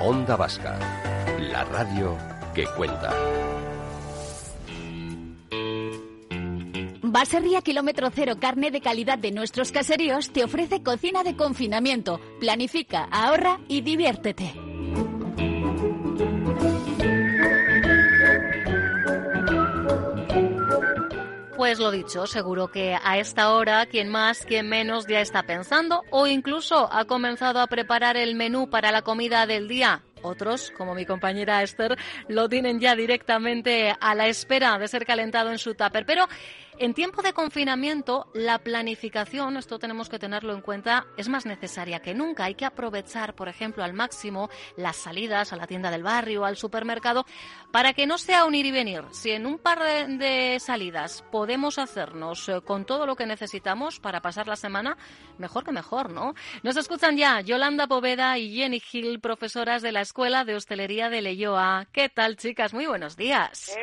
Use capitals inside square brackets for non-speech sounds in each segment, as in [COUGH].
Onda Vasca, la radio que cuenta. Baserría Kilómetro Cero Carne de calidad de nuestros caseríos te ofrece cocina de confinamiento. Planifica, ahorra y diviértete. Pues lo dicho, seguro que a esta hora quien más, quien menos ya está pensando o incluso ha comenzado a preparar el menú para la comida del día. Otros, como mi compañera Esther, lo tienen ya directamente a la espera de ser calentado en su tupper. Pero en tiempo de confinamiento, la planificación, esto tenemos que tenerlo en cuenta, es más necesaria que nunca. Hay que aprovechar, por ejemplo, al máximo las salidas a la tienda del barrio, al supermercado, para que no sea un ir y venir. Si en un par de, salidas podemos hacernos eh, con todo lo que necesitamos para pasar la semana, mejor que mejor, ¿no? Nos escuchan ya Yolanda Poveda y Jenny Hill, profesoras de la Escuela de Hostelería de Leyoa. ¿Qué tal, chicas? Muy buenos días.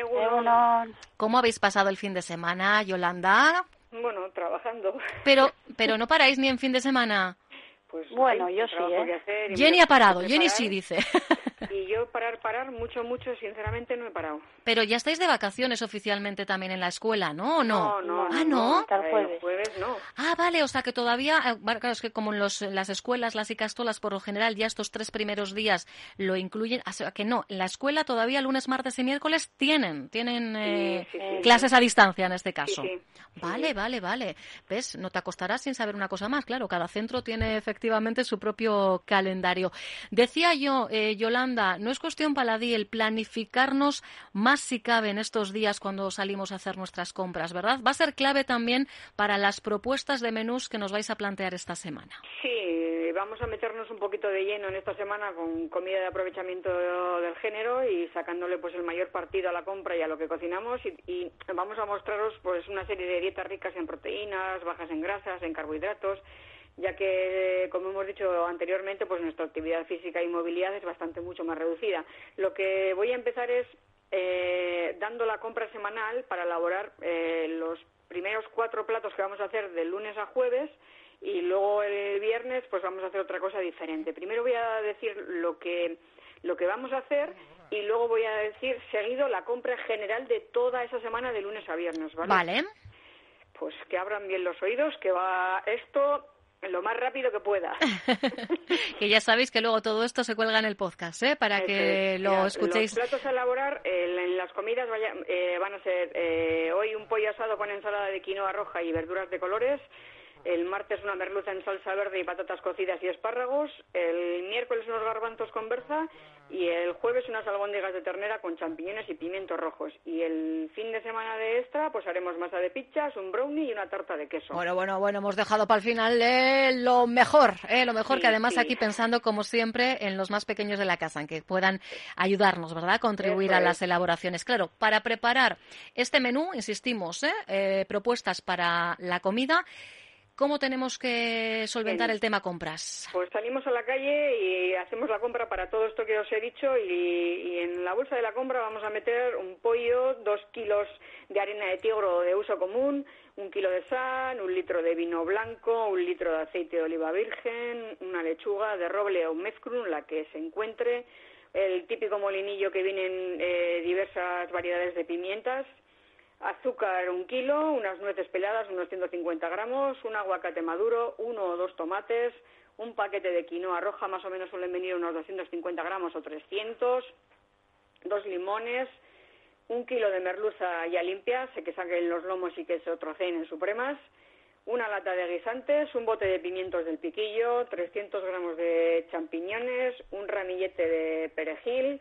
¿Cómo habéis pasado el fin de semana? Yolanda? Bueno, trabajando. Pero, [LAUGHS] pero no paráis ni en fin de semana. Pues bueno, yo sí, ¿eh? Jenny ha parado, Jenny sí dice. [LAUGHS] Y yo parar, parar, mucho, mucho, sinceramente no he parado. Pero ya estáis de vacaciones oficialmente también en la escuela, ¿no? ¿O no? No, no. Ah, ¿no? Hasta el jueves. jueves no. Ah, vale, o sea que todavía, eh, claro, es que como en los, las escuelas, las icastolas, por lo general, ya estos tres primeros días lo incluyen, o sea que no, en la escuela todavía lunes, martes y miércoles tienen, tienen eh, clases a distancia en este caso. Vale, vale, vale. ¿Ves? No te acostarás sin saber una cosa más, claro, cada centro tiene efectivamente su propio calendario. Decía yo, eh, Yolanda, no es cuestión paladí el planificarnos más si cabe en estos días cuando salimos a hacer nuestras compras, ¿verdad? Va a ser clave también para las propuestas de menús que nos vais a plantear esta semana. Sí, vamos a meternos un poquito de lleno en esta semana con comida de aprovechamiento del género y sacándole pues el mayor partido a la compra y a lo que cocinamos y, y vamos a mostraros pues una serie de dietas ricas en proteínas, bajas en grasas, en carbohidratos ya que, como hemos dicho anteriormente, pues nuestra actividad física y movilidad es bastante mucho más reducida. Lo que voy a empezar es eh, dando la compra semanal para elaborar eh, los primeros cuatro platos que vamos a hacer de lunes a jueves y luego el viernes pues vamos a hacer otra cosa diferente. Primero voy a decir lo que lo que vamos a hacer y luego voy a decir seguido la compra general de toda esa semana de lunes a viernes, ¿vale? Vale. Pues que abran bien los oídos, que va esto lo más rápido que pueda. [LAUGHS] que ya sabéis que luego todo esto se cuelga en el podcast, ¿eh? Para que lo escuchéis. Los platos a elaborar en las comidas eh, van a ser eh, hoy un pollo asado con ensalada de quinoa roja y verduras de colores. El martes una merluza en salsa verde y patatas cocidas y espárragos. El miércoles unos garbanzos con berza y el jueves unas albóndigas de ternera con champiñones y pimientos rojos. Y el fin de semana de extra, pues haremos masa de pizzas, un brownie y una tarta de queso. Bueno, bueno, bueno, hemos dejado para el final eh, lo mejor, eh, lo mejor que además aquí pensando, como siempre, en los más pequeños de la casa, en que puedan ayudarnos, ¿verdad?, contribuir a las elaboraciones. Claro, para preparar este menú, insistimos, eh, eh propuestas para la comida, ¿Cómo tenemos que solventar el tema compras? Pues salimos a la calle y hacemos la compra para todo esto que os he dicho y, en la bolsa de la compra vamos a meter un pollo, dos kilos de harina de tigro de uso común, un kilo de sal, un litro de vino blanco, un litro de aceite de oliva virgen, una lechuga de roble o mezclun, la que se encuentre, el típico molinillo que vienen eh, diversas variedades de pimientas, azúcar un kilo, unas nueces peladas, unos 150 gramos, un aguacate maduro, uno o dos tomates, un paquete de quinoa roja, más o menos suelen venir unos 250 gramos o 300, dos limones, un kilo de merluza ya limpia, sé que saquen los lomos y que se troceen en supremas, una lata de guisantes, un bote de pimientos del piquillo, 300 gramos de champiñones, un ramillete de perejil,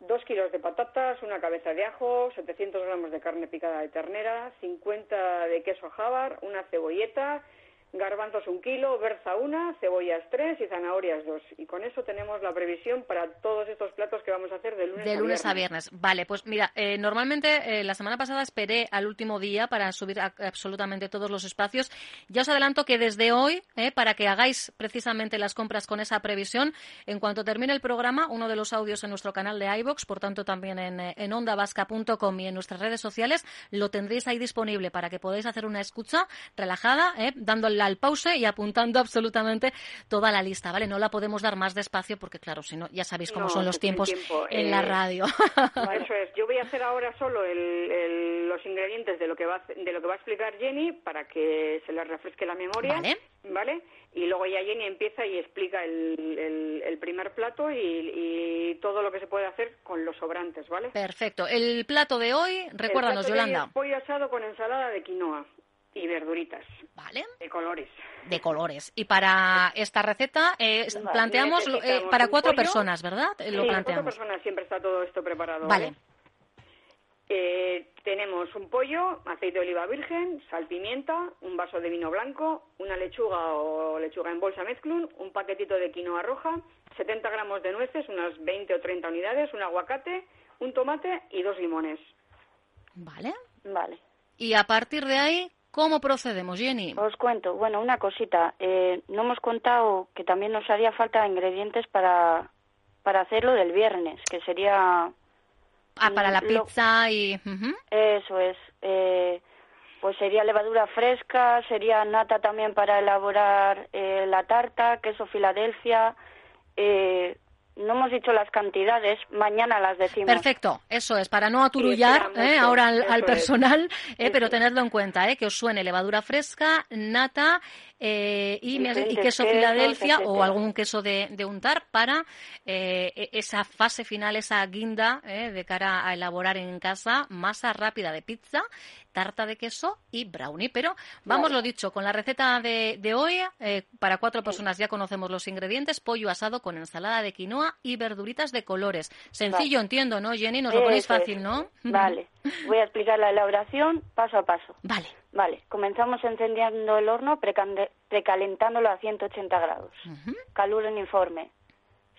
Dos kilos de patatas, una cabeza de ajo, 700 gramos de carne picada de ternera, 50 de queso jabar, una cebolleta, garbanzos un kilo, berza una, cebollas tres y zanahorias dos. Y con eso tenemos la previsión para todos estos platos que vamos a hacer de lunes, de lunes a, viernes. Vale, pues mira, eh, normalmente eh, la semana pasada esperé al último día para subir absolutamente todos los espacios. Ya os adelanto que desde hoy, eh, para que hagáis precisamente las compras con esa previsión, en cuanto termine el programa, uno de los audios en nuestro canal de iBox, por tanto también en, en ondavasca.com y en nuestras redes sociales, lo tendréis ahí disponible para que podáis hacer una escucha relajada, dándole al pause y apuntando absolutamente toda la lista, ¿vale? No la podemos dar más despacio porque, claro, si no, ya sabéis cómo son los tiempos en la radio. [LAUGHS] Eso es. Yo voy a hacer ahora solo los ingredientes de lo, que va, de lo que va a explicar Jenny para que se les refresque la memoria. Vale. ¿Vale? Y luego ya Jenny empieza y explica el, primer plato y, todo lo que se puede hacer con los sobrantes, ¿vale? Perfecto. El plato de hoy, recuérdanos, Yolanda. pollo asado con ensalada de quinoa y verduritas. Vale. De colores. De colores. Y para esta receta eh, planteamos eh, para cuatro personas, ¿verdad? Sí, Lo planteamos. cuatro personas siempre está todo esto preparado. Vale. Eh, tenemos un pollo, aceite de oliva virgen, sal, pimienta, un vaso de vino blanco, una lechuga o lechuga en bolsa mezclun, un paquetito de quinoa roja, 70 gramos de nueces, unas 20 o 30 unidades, un aguacate, un tomate y dos limones. Vale. Vale. Y a partir de ahí, ¿cómo procedemos, Jenny? Os cuento. Bueno, una cosita. Eh, no hemos contado que también nos haría falta ingredientes para, para hacerlo del viernes, que sería Ah, para la pizza y... Eso es. Eh, pues sería levadura fresca, sería nata también para elaborar eh, la tarta, queso Filadelfia, eh, no hemos dicho las cantidades, mañana las decimos. Perfecto, eso es, para no aturullar ¿eh? ahora al, personal, ¿eh? pero tenerlo en cuenta, ¿eh? que os suene levadura fresca, nata y, y, queso Filadelfia o algún queso de, untar para e, esa fase final, esa guinda de cara a elaborar en casa masa rápida de pizza, tarta de queso y brownie. Pero vamos lo dicho, con la receta de, de hoy, para cuatro personas ya conocemos los ingredientes, pollo asado con ensalada de quinoa, y verduritas de colores. Sencillo, entiendo, ¿no, Jenny? Nos lo ponéis fácil, ¿no? Vale. [LAUGHS] Voy a explicar la elaboración paso a paso. Vale. Vale. Comenzamos encendiendo el horno precalentándolo a 180 grados. Calor uniforme.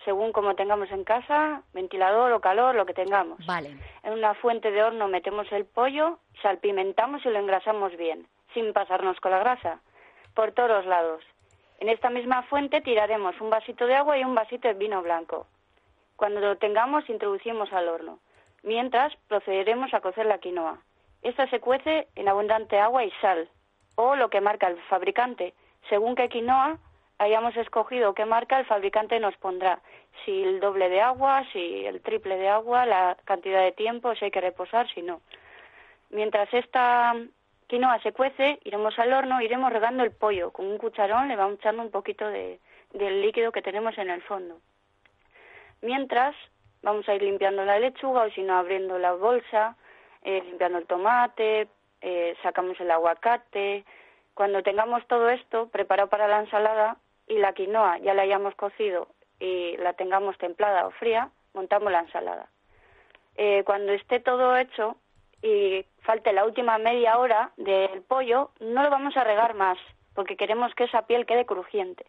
Según como tengamos en casa, ventilador o calor, lo que tengamos. Vale. En una fuente de horno metemos el pollo, salpimentamos y lo engrasamos bien, sin pasarnos con la grasa, por todos lados. En esta misma fuente tiraremos un vasito de agua y un vasito de vino blanco. Cuando lo tengamos, introducimos al horno. Mientras, procederemos a cocer la quinoa. Esta se cuece en abundante agua y sal, o lo que marca el fabricante. Según qué quinoa hayamos escogido qué marca, el fabricante nos pondrá si el doble de agua, si el triple de agua, la cantidad de tiempo, si hay que reposar, si no. Mientras esta quinoa se cuece, iremos al horno, iremos regando el pollo. Con un cucharón le vamos echando un poquito de, del líquido que tenemos en el fondo. Mientras, vamos a ir limpiando la lechuga o si no abriendo la bolsa, eh, limpiando el tomate, eh, sacamos el aguacate. Cuando tengamos todo esto preparado para la ensalada y la quinoa ya la hayamos cocido y la tengamos templada o fría, montamos la ensalada. Eh, cuando esté todo hecho, y falte la última media hora del pollo, no lo vamos a regar más, porque queremos que esa piel quede crujiente.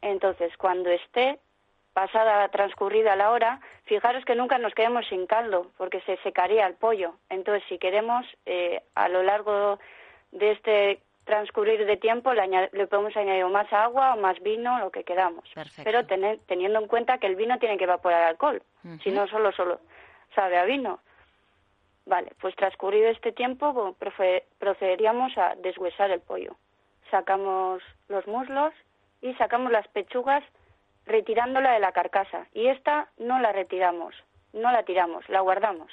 Entonces, cuando esté pasada, transcurrida la hora, fijaros que nunca nos quedemos sin caldo, porque se secaría el pollo. Entonces, si queremos, eh, a lo largo de este transcurrir de tiempo, le, podemos añadir más agua o más vino, lo que queramos. Pero teniendo en cuenta que el vino tiene que evaporar alcohol, si no solo, solo sabe a vino. Vale, pues transcurrido este tiempo procederíamos a deshuesar el pollo. Sacamos los muslos y sacamos las pechugas retirándola de la carcasa. Y esta no la retiramos, no la tiramos, la guardamos.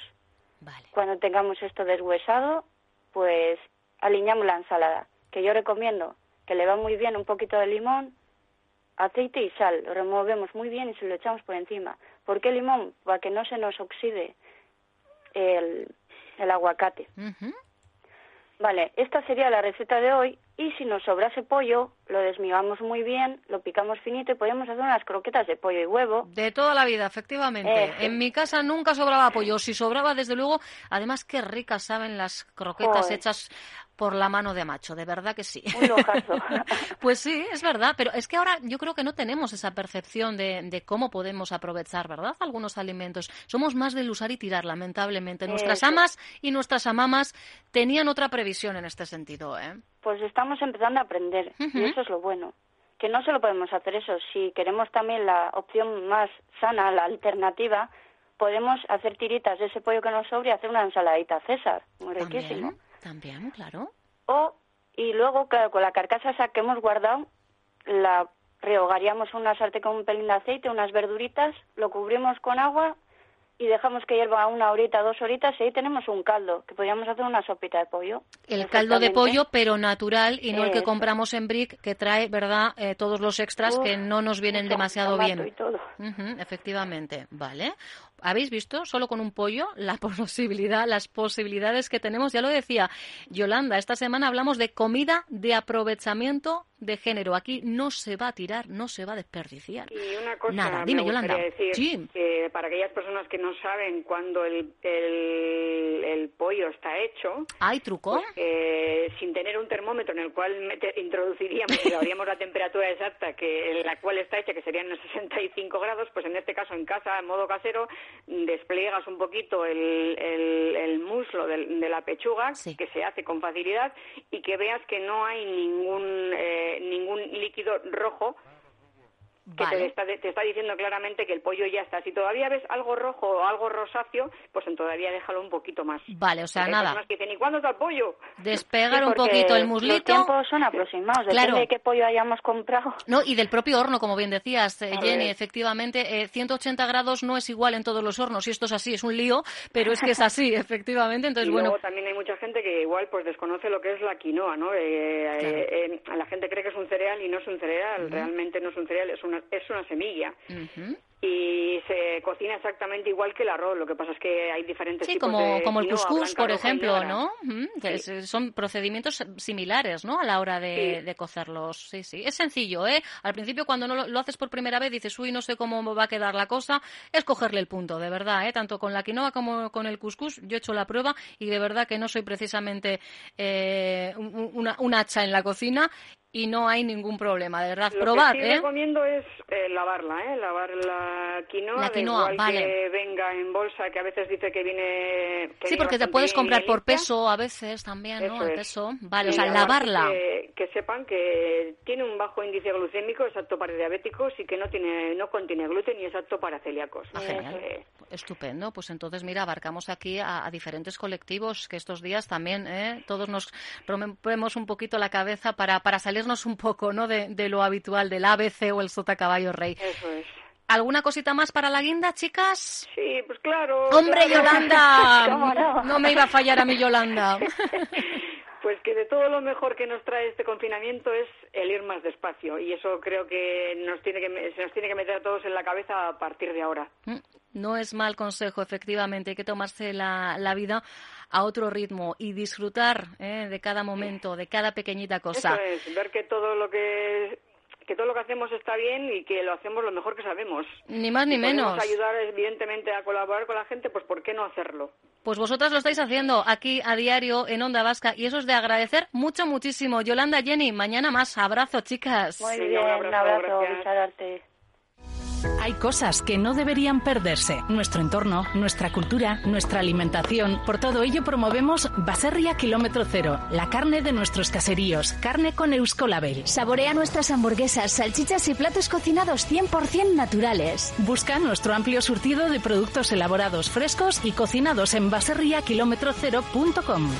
Vale. Cuando tengamos esto deshuesado, pues alineamos la ensalada, que yo recomiendo que le va muy bien un poquito de limón, aceite y sal. Lo removemos muy bien y se lo echamos por encima. ¿Por qué limón? Para que no se nos oxide el, el aguacate. Vale, esta sería la receta de hoy y si nos sobrase pollo, lo desmigamos muy bien, lo picamos finito y podemos hacer unas croquetas de pollo y huevo. De toda la vida, efectivamente. En mi casa nunca sobraba pollo. Si sobraba, desde luego, además qué ricas saben las croquetas hechas por la mano de macho, de verdad que sí. [LAUGHS] pues sí, es verdad, pero es que ahora yo creo que no tenemos esa percepción de, cómo podemos aprovechar, ¿verdad? Algunos alimentos. Somos más del usar y tirar, lamentablemente. Nuestras amas y nuestras amamas tenían otra previsión en este sentido, ¿eh? Pues estamos empezando a aprender y eso es lo bueno. Que no solo podemos hacer eso, si queremos también la opción más sana, la alternativa, podemos hacer tiritas de ese pollo que nos sobre y hacer una ensaladita César, muy riquísimo. También, claro. O Y luego, claro, con la carcasa esa que hemos guardado, la rehogaríamos una sartén con un pelín de aceite, unas verduritas, lo cubrimos con agua y dejamos que hierva una horita, dos horitas y ahí tenemos un caldo, que podríamos hacer una sopita de pollo. El caldo de pollo, pero natural y no el que compramos en Brick, que trae, ¿verdad?, Eh, todos los extras Uf, que no nos vienen demasiado bien. y todo. Ujú, efectivamente, vale. ¿Habéis visto solo con un pollo la [LAUGHS] posibilidad, las posibilidades que tenemos? Ya lo decía Yolanda, esta semana hablamos de comida de aprovechamiento de género. Aquí no se va a tirar, no se va a desperdiciar. Y una cosa Nada, me dime, gustaría Yolanda. decir, Sí. que para aquellas personas que no saben cuándo el, el, el pollo está hecho, ¿Hay truco? pues, eh, sin tener un termómetro en el cual [LAUGHS] introduciríamos y daríamos la temperatura exacta que en la cual está hecha, que serían unos 65 grados, pues en este caso en casa, en modo casero, despliegas un poquito el, el, el muslo de la pechuga, Sí. que se hace con facilidad, y que veas que no hay ningún, eh, ningún líquido rojo que te, Vale. está, te está diciendo claramente que el pollo ya está. Si todavía ves algo rojo o algo rosáceo, pues todavía déjalo un poquito más. Vale, o sea, Porque hay nada. personas que dicen, ¿y cuándo está el pollo? Despegar Sí, un poquito el Los muslito. tiempos son aproximados, depende Claro. de qué pollo hayamos comprado. No, y del propio horno, como bien decías, eh, Jenny, efectivamente, eh, 180 grados no es igual en todos los hornos, y esto es así, es un lío, pero es que es así, [LAUGHS] efectivamente. Entonces, y bueno, luego también hay mucha gente que igual pues desconoce lo que es la quinoa, ¿no? Eh, eh, eh, la gente cree que es un cereal y no es un cereal, realmente no es un cereal, es una, es una semilla. Y se cocina exactamente igual que el arroz, lo que pasa es que hay diferentes Sí, tipos como, de como el blanca, por ejemplo. ¿no? Sí. es- son procedimientos similares, ¿no? A la hora de, Sí. de cocerlos. Sí, sí. Es sencillo, ¿eh? Al principio, cuando no lo, lo haces por primera vez, dices, uy, no sé cómo va a quedar la cosa. Es cogerle el punto, de verdad, ¿eh? Tanto con la quinoa como con el cuscús. Yo he hecho la prueba y de verdad que no soy precisamente eh, un, un- una, un hacha en la cocina y no hay ningún problema, de verdad. Lo Probad, que sí ¿eh? recomiendo es eh, lavarla, ¿eh? Lavar la quinoa, La quinoa, igual vale. que venga en bolsa, que a veces dice que viene... que Sí, porque te puedes comprar por peso a veces también, ¿no? El es. peso. Vale, o Y sea, aparte lavarla. Que, que sepan que tiene un bajo índice glucémico, es apto para diabéticos y que no tiene no contiene gluten y es apto para celíacos. Ah, O sea genial. que- Estupendo. Pues entonces, mira, abarcamos aquí a, a diferentes colectivos que estos días también ¿eh? todos nos rompemos un poquito la cabeza para, para salirnos un poco ¿no? de, de lo habitual del ABC o el sota caballo rey. Eso es. ¿Alguna cosita más para la guinda, chicas? Sí, pues claro. ¡Hombre, claro. Yolanda! [LAUGHS] ¿Cómo no? No me iba a fallar a mí, Yolanda. [LAUGHS] Pues que de todo lo mejor que nos trae este confinamiento es el ir más despacio y eso creo que nos tiene que se nos tiene que meter a todos en la cabeza a partir de ahora. Mm, No es mal consejo, efectivamente. Hay que tomarse la, la vida a otro ritmo y disfrutar ¿eh? de cada momento, de cada pequeñita cosa. Eso es, ver que todo lo que que todo lo que hacemos está bien y que lo hacemos lo mejor que sabemos. Ni más ni Si menos. ayudar evidentemente a colaborar con la gente, pues ¿por qué no hacerlo? Pues vosotras lo estáis haciendo aquí a diario en Onda Vasca y eso es de agradecer mucho, muchísimo. Yolanda, Jenny, mañana más. Abrazo, chicas. Muy Venga, bien, un un abrazo, abrazo, gracias. Bizararte. Hay cosas que no deberían perderse. Nuestro entorno, nuestra cultura, nuestra alimentación. Por todo ello promovemos Baserria Kilómetro Cero, la carne de nuestros caseríos, carne con Euskolabel. Saborea nuestras hamburguesas, salchichas y platos cocinados 100% naturales. Busca nuestro amplio surtido de productos elaborados frescos y cocinados en baserriakilometrocero.com.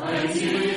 Mighty